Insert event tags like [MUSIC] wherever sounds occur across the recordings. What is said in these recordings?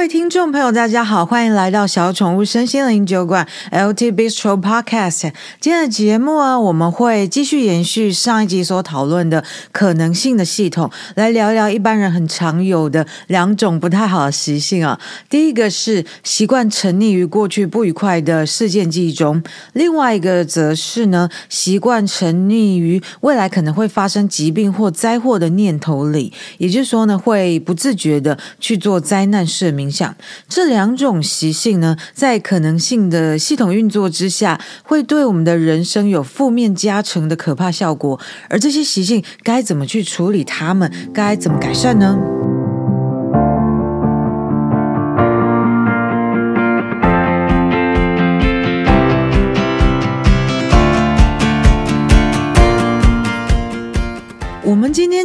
各位听众朋友，大家好，欢迎来到小宠物身心灵酒馆 LT Bistro Podcast。今天的节目啊，我们会继续延续上一集所讨论的可能性的系统，来聊聊一般人很常有的两种不太好的习性啊。第一个是习惯沉溺于过去不愉快的事件记忆中，另外一个则是呢，习惯沉溺于未来可能会发生疾病或灾祸的念头里，也就是说呢，会不自觉的去做灾难式想。这两种习性呢，在可能性的系统运作之下，会对我们的人生有负面加成的可怕效果。而这些习性该怎么去处理他们？该怎么改善呢？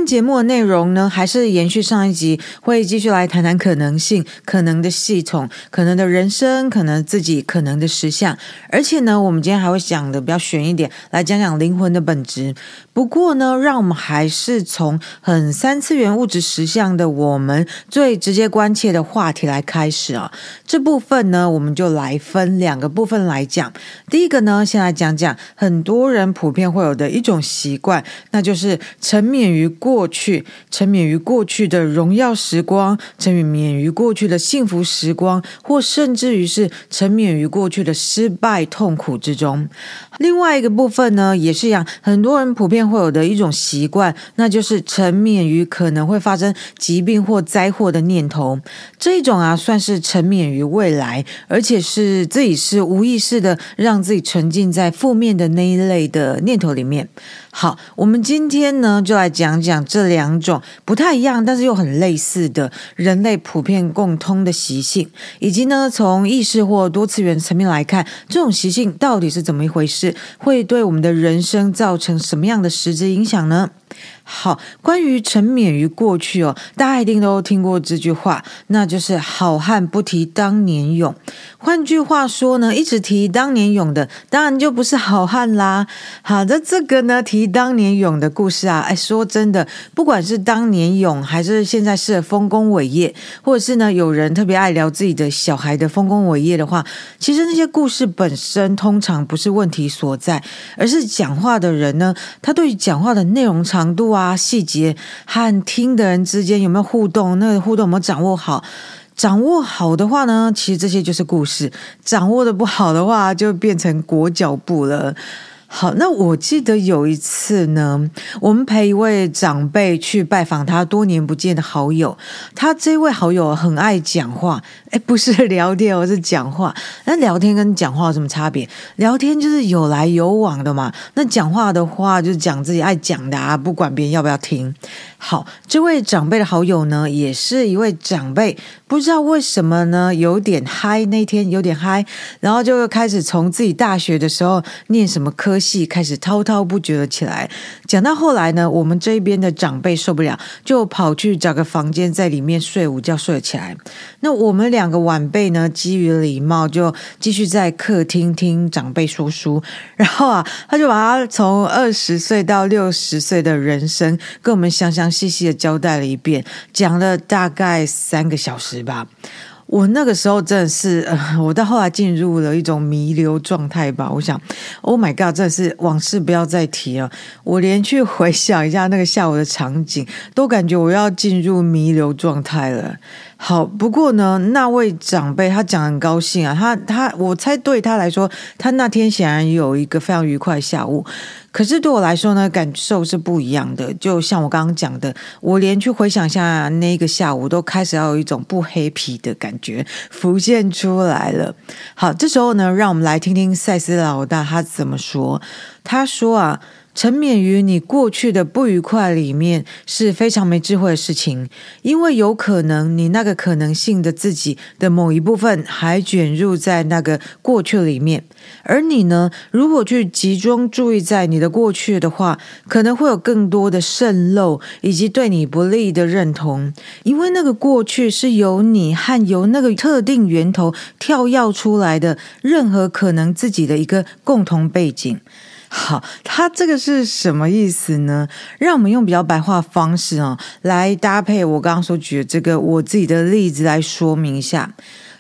节目的内容呢，还是延续上一集，会继续来谈谈可能性、可能的系统、可能的人生、可能自己、可能的实相。而且呢，我们今天还会讲的比较悬一点，来讲讲灵魂的本质。不过呢，让我们还是从很三次元物质实相的我们最直接关切的话题来开始啊。这部分呢，我们就来分两个部分来讲。第一个呢，先来讲讲很多人普遍会有的一种习惯，那就是。沉湎于过过去，沉湎于过去的荣耀时光，沉湎于过去的幸福时光，或甚至于是沉湎于过去的失败痛苦之中。另外一个部分呢，也是一样，很多人普遍会有的一种习惯，那就是沉湎于可能会发生疾病或灾祸的念头。这一种啊，算是沉湎于未来，而且是自己是无意识的让自己沉浸在负面的那一类的念头里面。好，我们今天呢，就来讲讲这两种不太一样，但是又很类似的人类普遍共通的习性，以及呢，从意识或多次元层面来看，这种习性到底是怎么一回事，会对我们的人生造成什么样的实质影响呢？好，关于沉湎于过去哦，大家一定都听过这句话，那就是“好汉不提当年勇”。换句话说呢，一直提当年勇的，当然就不是好汉啦。好的，这个呢，提当年勇的故事啊，哎，说真的，不管是当年勇，还是现在是丰功伟业，或者是呢，有人特别爱聊自己的小孩的丰功伟业的话，其实那些故事本身通常不是问题所在，而是讲话的人呢，他对讲话的内容长度啊、细节和听的人之间有没有互动，那个互动有没有掌握好？掌握好的话呢，其实这些就是故事；掌握的不好的话，就变成裹脚布了。好，那我记得有一次呢，我们陪一位长辈去拜访他多年不见的好友。他这位好友很爱讲话，哎，不是 [LAUGHS] 聊天，而是讲话。那聊天跟讲话有什么差别？聊天就是有来有往的嘛。那讲话的话，就是讲自己爱讲的啊，不管别人要不要听。好，这位长辈的好友呢，也是一位长辈。不知道为什么呢，有点嗨，那天有点嗨，然后就开始从自己大学的时候念什么科戏开始滔滔不绝了起来。讲到后来呢，我们这边的长辈受不了，就跑去找个房间在里面睡午觉，睡了起来。那我们两个晚辈呢，基于礼貌，就继续在客厅听长辈说书。然后啊，他就把他从二十岁到六十岁的人生跟我们详详细细的交代了一遍，讲了大概三个小时。吧？我那个时候真的是，我到后来进入了一种弥留状态吧。我想，Oh my God，真的是往事不要再提了。我连去回想一下那个下午的场景，都感觉我要进入弥留状态了。好，不过呢，那位长辈他讲很高兴啊，他他，我猜对他来说，他那天显然有一个非常愉快的下午。可是对我来说呢，感受是不一样的。就像我刚刚讲的，我连去回想一下那个下午，都开始要有一种不黑皮的感觉浮现出来了。好，这时候呢，让我们来听听赛斯老大他怎么说。他说啊。沉湎于你过去的不愉快里面是非常没智慧的事情，因为有可能你那个可能性的自己的某一部分还卷入在那个过去里面，而你呢，如果去集中注意在你的过去的话，可能会有更多的渗漏以及对你不利的认同，因为那个过去是由你和由那个特定源头跳跃出来的任何可能自己的一个共同背景。好，它这个是什么意思呢？让我们用比较白话方式啊，来搭配我刚刚所举的这个我自己的例子来说明一下。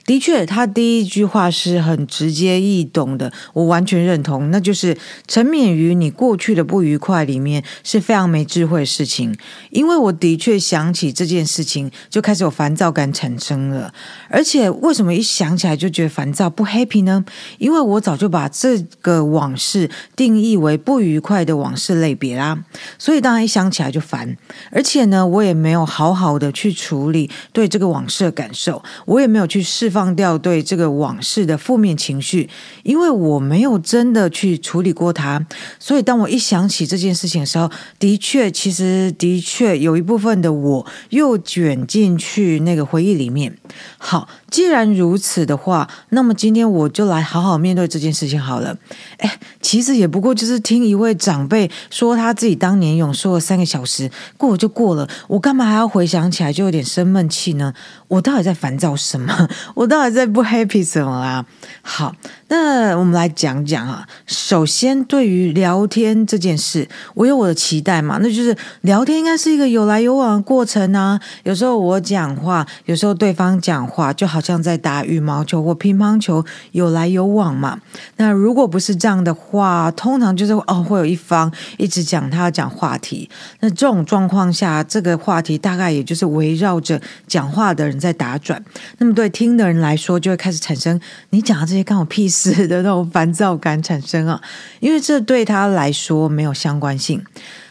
的确，他第一句话是很直接易懂的，我完全认同。那就是沉湎于你过去的不愉快里面是非常没智慧的事情。因为我的确想起这件事情，就开始有烦躁感产生了。而且为什么一想起来就觉得烦躁不 happy 呢？因为我早就把这个往事定义为不愉快的往事类别啦。所以当然一想起来就烦。而且呢，我也没有好好的去处理对这个往事的感受，我也没有去释。放掉对这个往事的负面情绪，因为我没有真的去处理过它，所以当我一想起这件事情的时候，的确，其实的确有一部分的我又卷进去那个回忆里面。好，既然如此的话，那么今天我就来好好面对这件事情好了。[LAUGHS] 哎，其实也不过就是听一位长辈说他自己当年勇说了三个小时，过就过了，我干嘛还要回想起来就有点生闷气呢？我到底在烦躁什么？[LAUGHS] 我。到底在不 happy 什么啊？好，那我们来讲讲啊。首先，对于聊天这件事，我有我的期待嘛，那就是聊天应该是一个有来有往的过程啊。有时候我讲话，有时候对方讲话，就好像在打羽毛球或乒乓球，有来有往嘛。那如果不是这样的话，通常就是哦，会有一方一直讲他要讲话题。那这种状况下，这个话题大概也就是围绕着讲话的在打转。那么对听的人。来说，就会开始产生你讲的这些干我屁事的那种烦躁感产生啊，因为这对他来说没有相关性。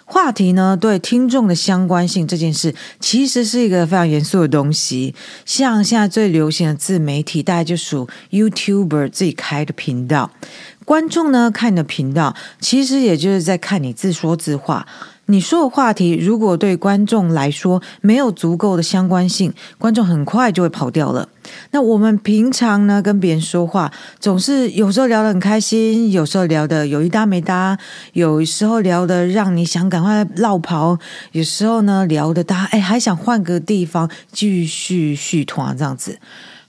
话题呢，对听众的相关性这件事，其实是一个非常严肃的东西。像现在最流行的自媒体，大概就属 YouTuber 自己开的频道，观众呢看你的频道，其实也就是在看你自说自话。你说的话题，如果对观众来说没有足够的相关性，观众很快就会跑掉了。那我们平常呢，跟别人说话，总是有时候聊得很开心，有时候聊得有一搭没搭，有时候聊得让你想赶快落跑，有时候呢聊得大家哎还想换个地方继续续团这样子。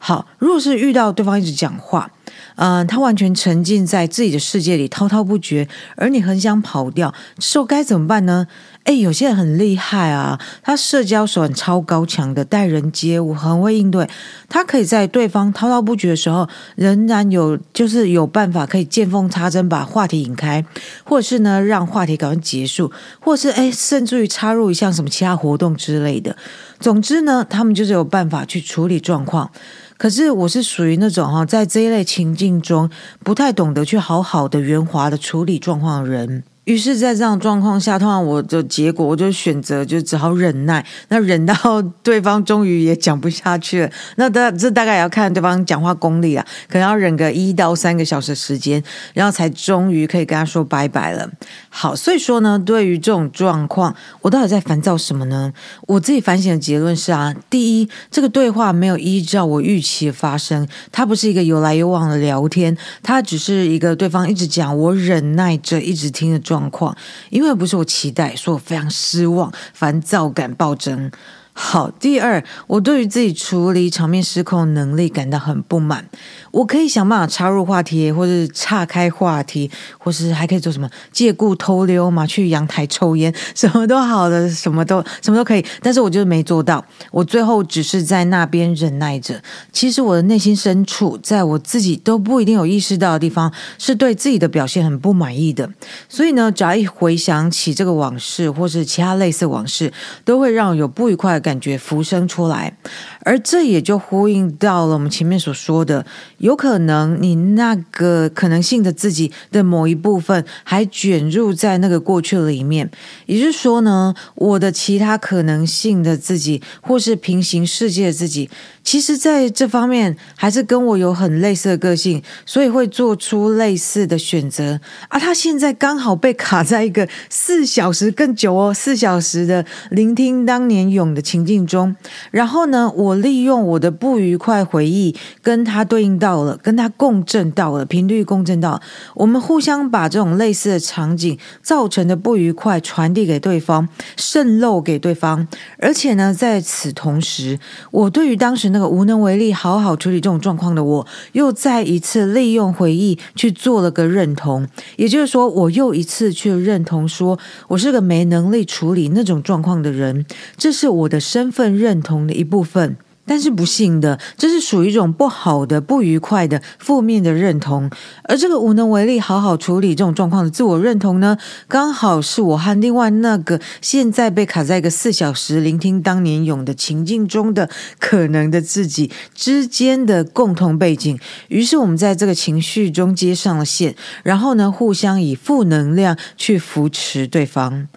好，如果是遇到对方一直讲话。嗯、他完全沉浸在自己的世界里，滔滔不绝，而你很想跑掉，这时候该怎么办呢？诶，有些人很厉害啊，他社交手腕超高强的，待人接物很会应对，他可以在对方滔滔不绝的时候，仍然有就是有办法可以见缝插针把话题引开，或者是呢让话题赶快结束，或者是诶甚至于插入一项什么其他活动之类的。总之呢，他们就是有办法去处理状况。可是我是属于那种哈，在这一类情境中不太懂得去好好的圆滑的处理状况的人。于是，在这样状况下，通常我的结果，我就选择就只好忍耐。那忍到对方终于也讲不下去了，那大 [LAUGHS] 这大概也要看对方讲话功力啊，可能要忍个一到三个小时时间，然后才终于可以跟他说拜拜了。好，所以说呢，对于这种状况，我到底在烦躁什么呢？我自己反省的结论是啊，第一，这个对话没有依照我预期发生，它不是一个有来有往的聊天，它只是一个对方一直讲，我忍耐着一直听的状。状况，因为不是我期待，所以我非常失望，烦躁感暴增。好，第二，我对于自己处理场面失控能力感到很不满。我可以想办法插入话题，或是岔开话题，或是还可以做什么借故偷溜嘛，去阳台抽烟，什么都好的，什么都什么都可以。但是我就是没做到，我最后只是在那边忍耐着。其实我的内心深处，在我自己都不一定有意识到的地方，是对自己的表现很不满意的。所以呢，只要一回想起这个往事，或是其他类似往事，都会让我有不愉快感觉浮生出来，而这也就呼应到了我们前面所说的，有可能你那个可能性的自己的某一部分还卷入在那个过去里面，也就是说呢，我的其他可能性的自己，或是平行世界的自己，其实在这方面还是跟我有很类似的个性，所以会做出类似的选择。啊，他现在刚好被卡在一个四小时更久哦，四小时的聆听当年勇的情情境中，然后呢，我利用我的不愉快回忆跟他对应到了，跟他共振到了，频率共振到，我们互相把这种类似的场景造成的不愉快传递给对方，渗漏给对方，而且呢，在此同时，我对于当时那个无能为力好好处理这种状况的我，又再一次利用回忆去做了个认同，也就是说，我又一次去认同说我是个没能力处理那种状况的人，这是我的身份认同的一部分。但是不幸的，这是属于一种不好的、不愉快的、负面的认同。而这个无能为力好好处理这种状况的自我认同呢，刚好是我和另外那个现在被卡在一个四小时聆听当年勇的情境中的可能的自己之间的共同背景。于是我们在这个情绪中接上了线，然后呢，互相以负能量去扶持对方。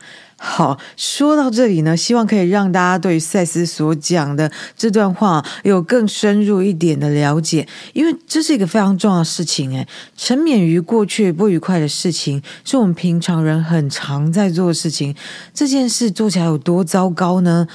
好，说到这里呢，希望可以让大家对赛斯所讲的这段话有更深入一点的了解，因为这是一个非常重要的事情。哎，沉湎于过去不愉快的事情，是我们平常人很常在做的事情。这件事做起来有多糟糕呢？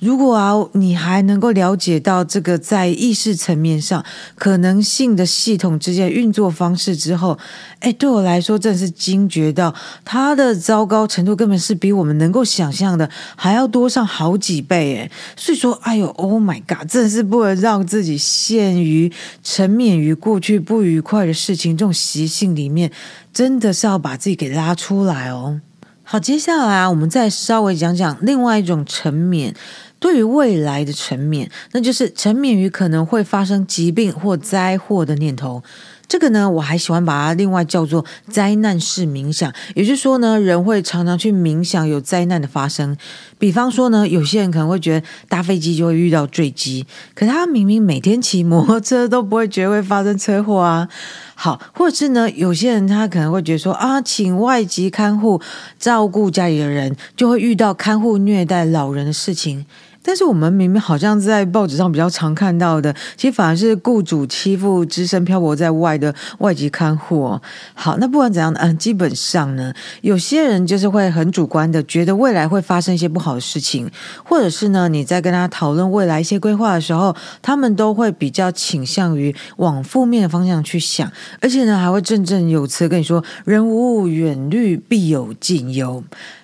如果啊，你还能够了解到这个在意识层面上可能性的系统之间运作方式之后，哎，对我来说真的是惊觉到它的糟糕程度根本是比我们能够想象的还要多上好几倍哎。所以说，哎呦，Oh my God，真的是不能让自己陷于沉湎于过去不愉快的事情这种习性里面，真的是要把自己给拉出来哦。好，接下来啊，我们再稍微讲讲另外一种沉湎。对于未来的沉湎，那就是沉湎于可能会发生疾病或灾祸的念头。这个呢，我还喜欢把它另外叫做灾难式冥想。也就是说呢，人会常常去冥想有灾难的发生。比方说呢，有些人可能会觉得搭飞机就会遇到坠机，可他明明每天骑摩托车都不会觉得会发生车祸啊。好，或者是呢，有些人他可能会觉得说啊，请外籍看护照顾家里的人，就会遇到看护虐待老人的事情。但是我们明明好像在报纸上比较常看到的，其实反而是雇主欺负只身漂泊在外的外籍看护哦。好，那不管怎样，嗯，基本上呢，有些人就是会很主观的觉得未来会发生一些不好的事情，或者是呢，你在跟他讨论未来一些规划的时候，他们都会比较倾向于往负面的方向去想，而且呢，还会振振有词跟你说“人无远虑，必有近忧”。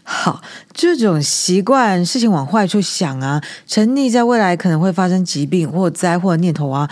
好，这种习惯事情往坏处想啊，沉溺在未来可能会发生疾病或灾祸的念头啊，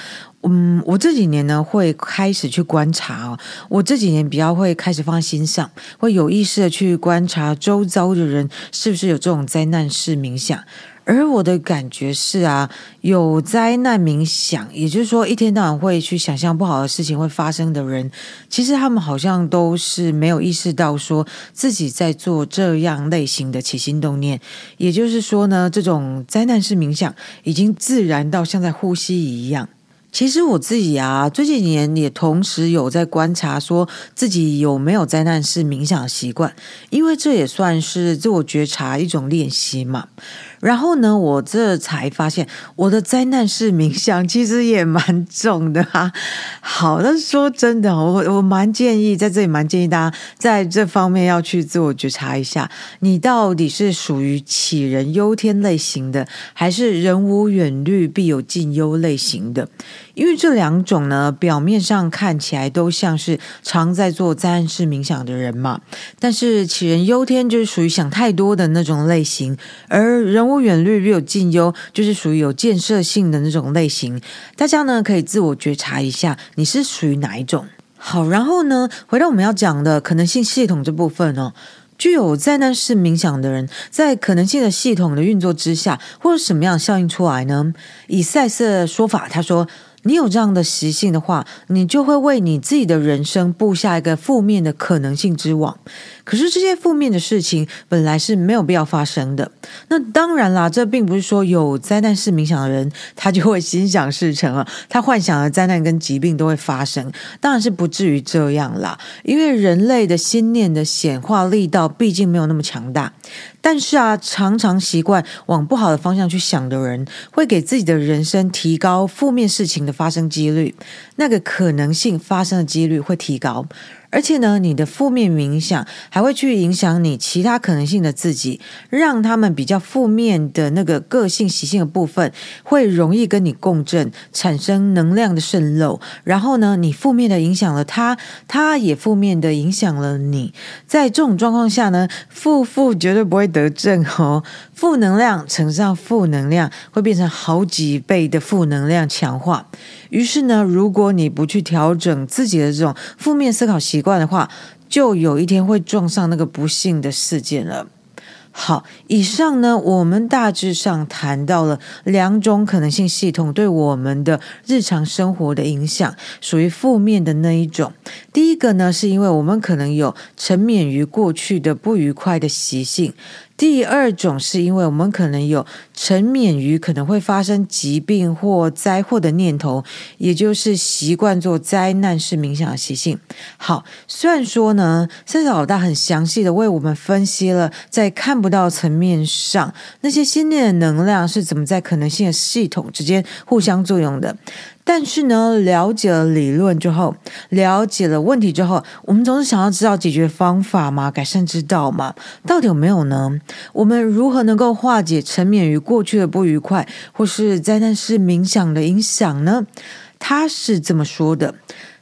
嗯，我这几年呢会开始去观察哦，我这几年比较会开始放在心上，会有意识的去观察周遭的人是不是有这种灾难式冥想。而我的感觉是啊，有灾难冥想，也就是说一天到晚会去想象不好的事情会发生的人，其实他们好像都是没有意识到说自己在做这样类型的起心动念。也就是说呢，这种灾难式冥想已经自然到像在呼吸一样。其实我自己啊，这几年也同时有在观察，说自己有没有灾难式冥想习惯，因为这也算是自我觉察一种练习嘛。然后呢，我这才发现我的灾难式冥想其实也蛮重的、啊。好，但是说真的，我我蛮建议在这里蛮建议大家在这方面要去自我觉察一下，你到底是属于杞人忧天类型的，还是人无远虑必有近忧类型的？因为这两种呢，表面上看起来都像是常在做灾难式冥想的人嘛，但是杞人忧天就是属于想太多的那种类型，而人无远虑必有近忧就是属于有建设性的那种类型。大家呢可以自我觉察一下，你是属于哪一种？好，然后呢，回到我们要讲的可能性系统这部分哦，具有灾难式冥想的人，在可能性的系统的运作之下，会有什么样效应出来呢？以赛斯的说法，他说。你有这样的习性的话，你就会为你自己的人生布下一个负面的可能性之网。可是这些负面的事情本来是没有必要发生的。那当然啦，这并不是说有灾难式冥想的人他就会心想事成了，[LAUGHS] 他幻想的灾难跟疾病都会发生，当然是不至于这样啦。因为人类的心念的显化力道毕竟没有那么强大。但是啊，常常习惯往不好的方向去想的人，会给自己的人生提高负面事情的发生几率，那个可能性发生的几率会提高。而且呢，你的负面影响还会去影响你其他可能性的自己，让他们比较负面的那个个性习性的部分会容易跟你共振，产生能量的渗漏。然后呢，你负面的影响了他，他也负面的影响了你。在这种状况下呢，负负绝对不会得正哦，负能量乘上负能量会变成好几倍的负能量强化。于是呢，如果你不去调整自己的这种负面思考习惯的话，就有一天会撞上那个不幸的事件了。好，以上呢，我们大致上谈到了两种可能性系统对我们的日常生活的影响，属于负面的那一种。第一个呢，是因为我们可能有沉湎于过去的不愉快的习性。第二种是因为我们可能有沉湎于可能会发生疾病或灾祸的念头，也就是习惯做灾难式冥想的习性。好，虽然说呢，赛斯老大很详细的为我们分析了在看不到层面上那些心念的能量是怎么在可能性的系统之间互相作用的。但是呢，了解了理论之后，了解了问题之后，我们总是想要知道解决方法嘛，改善之道嘛，到底有没有呢？我们如何能够化解沉湎于过去的不愉快，或是灾难式冥想的影响呢？他是这么说的：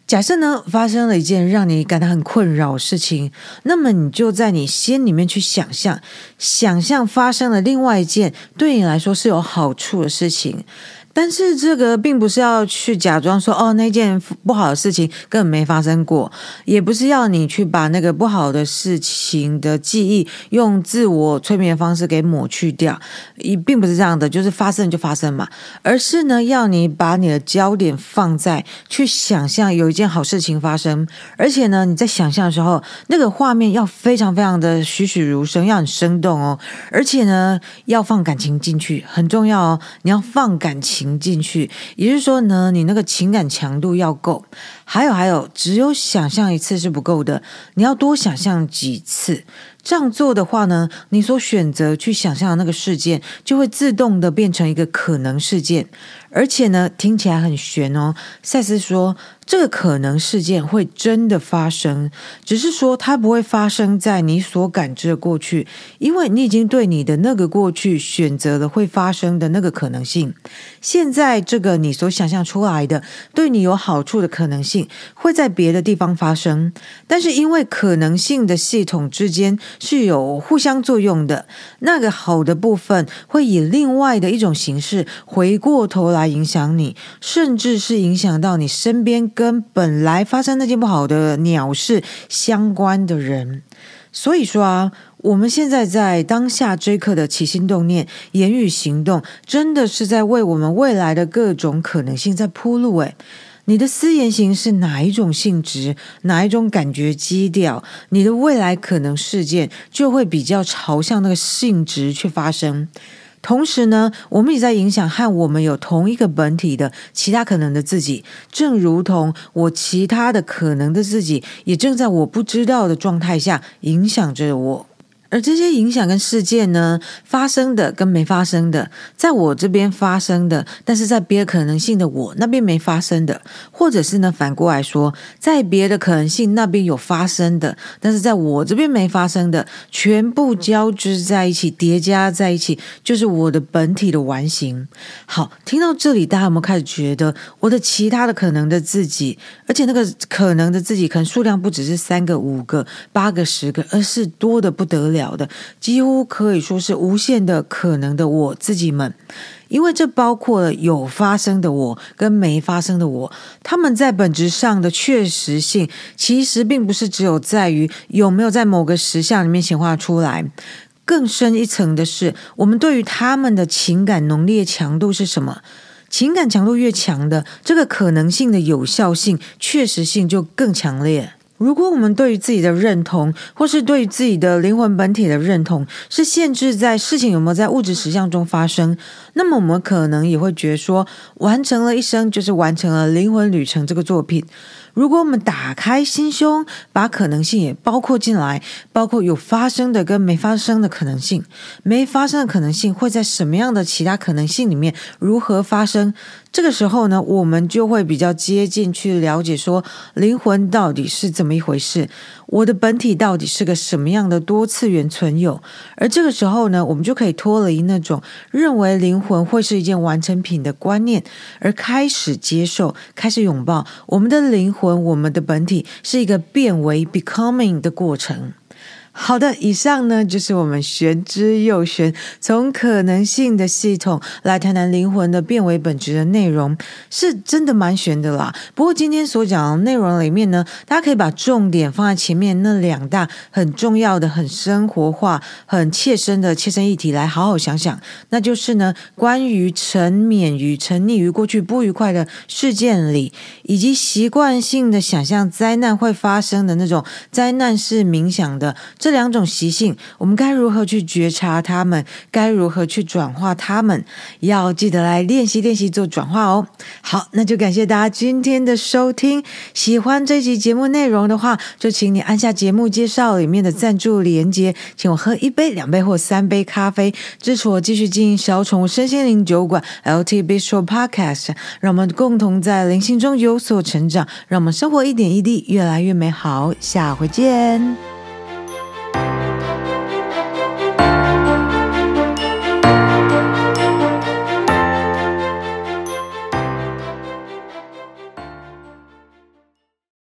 假设呢，发生了一件让你感到很困扰的事情，那么你就在你心里面去想象，想象发生了另外一件对你来说是有好处的事情。但是这个并不是要去假装说哦，那件不好的事情根本没发生过，也不是要你去把那个不好的事情的记忆用自我催眠的方式给抹去掉，也并不是这样的，就是发生就发生嘛，而是呢，要你把你的焦点放在去想象有一件好事情发生，而且呢，你在想象的时候，那个画面要非常非常的栩栩如生，要很生动哦，而且呢，要放感情进去，很重要哦，你要放感情。情进去，也就是说呢，你那个情感强度要够。还有还有，只有想象一次是不够的，你要多想象几次。这样做的话呢，你所选择去想象的那个事件，就会自动的变成一个可能事件。而且呢，听起来很悬哦。赛斯说，这个可能事件会真的发生，只是说它不会发生在你所感知的过去，因为你已经对你的那个过去选择了会发生的那个可能性。现在这个你所想象出来的对你有好处的可能性，会在别的地方发生，但是因为可能性的系统之间是有互相作用的，那个好的部分会以另外的一种形式回过头来。来影响你，甚至是影响到你身边跟本来发生那件不好的鸟事相关的人。所以说啊，我们现在在当下这一刻的起心动念、言语行动，真的是在为我们未来的各种可能性在铺路。诶，你的思言行是哪一种性质，哪一种感觉基调，你的未来可能事件就会比较朝向那个性质去发生。同时呢，我们也在影响和我们有同一个本体的其他可能的自己，正如同我其他的可能的自己，也正在我不知道的状态下影响着我。而这些影响跟事件呢，发生的跟没发生的，在我这边发生的，但是在别的可能性的我那边没发生的，或者是呢，反过来说，在别的可能性那边有发生的，但是在我这边没发生的，全部交织在一起，叠加在一起，就是我的本体的完形。好，听到这里，大家有没有开始觉得我的其他的可能的自己，而且那个可能的自己，可能数量不只是三个、五个、八个、十个，而是多的不得了。的几乎可以说是无限的可能的我自己们，因为这包括有发生的我跟没发生的我，他们在本质上的确实性，其实并不是只有在于有没有在某个实相里面显化出来，更深一层的是，我们对于他们的情感浓烈强度是什么？情感强度越强的，这个可能性的有效性、确实性就更强烈。如果我们对于自己的认同，或是对于自己的灵魂本体的认同，是限制在事情有没有在物质实相中发生，那么我们可能也会觉得说，完成了一生就是完成了灵魂旅程这个作品。如果我们打开心胸，把可能性也包括进来，包括有发生的跟没发生的可能性，没发生的可能性会在什么样的其他可能性里面如何发生？这个时候呢，我们就会比较接近去了解说，灵魂到底是怎么一回事，我的本体到底是个什么样的多次元存有。而这个时候呢，我们就可以脱离那种认为灵魂会是一件完成品的观念，而开始接受、开始拥抱我们的灵魂，我们的本体是一个变为 becoming 的过程。好的，以上呢就是我们玄之又玄，从可能性的系统来谈谈灵魂的变为本质的内容，是真的蛮玄的啦。不过今天所讲的内容里面呢，大家可以把重点放在前面那两大很重要的、很生活化、很切身的切身议题来好好想想，那就是呢，关于沉湎于沉溺于过去不愉快的事件里，以及习惯性的想象灾难会发生的那种灾难式冥想的。这两种习性，我们该如何去觉察它们？该如何去转化它们？要记得来练习练习做转化哦。好，那就感谢大家今天的收听。喜欢这集节目内容的话，就请你按下节目介绍里面的赞助连接，请我喝一杯、两杯或三杯咖啡，支持我继续经营小宠物身心灵酒馆 LT Bistro Podcast，让我们共同在灵性中有所成长，让我们生活一点一滴越来越美好。下回见。Música